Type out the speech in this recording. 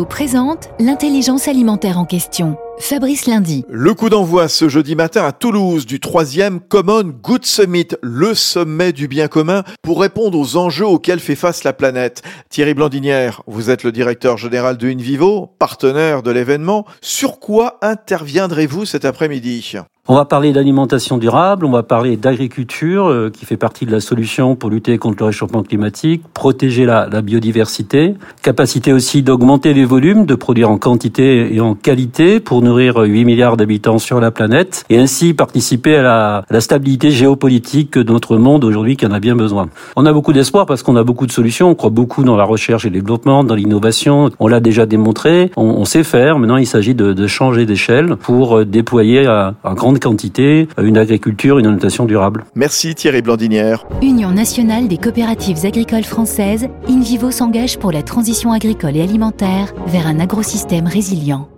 Présente l'intelligence alimentaire en question. Fabrice Lundi. Le coup d'envoi ce jeudi matin à Toulouse du troisième Common Good Summit, le sommet du bien commun pour répondre aux enjeux auxquels fait face la planète. Thierry Blandinière, vous êtes le directeur général de InVivo, partenaire de l'événement. Sur quoi interviendrez-vous cet après-midi? On va parler d'alimentation durable, on va parler d'agriculture euh, qui fait partie de la solution pour lutter contre le réchauffement climatique, protéger la, la biodiversité, capacité aussi d'augmenter les volumes, de produire en quantité et en qualité pour nourrir 8 milliards d'habitants sur la planète et ainsi participer à la, à la stabilité géopolitique de notre monde aujourd'hui qui en a bien besoin. On a beaucoup d'espoir parce qu'on a beaucoup de solutions, on croit beaucoup dans la recherche et le développement, dans l'innovation, on l'a déjà démontré, on, on, sait faire, maintenant il s'agit de, de changer d'échelle pour déployer un grand quantité, une agriculture, une alimentation durable. Merci Thierry Blandinière. Union nationale des coopératives agricoles françaises, InVivo s'engage pour la transition agricole et alimentaire vers un agrosystème résilient.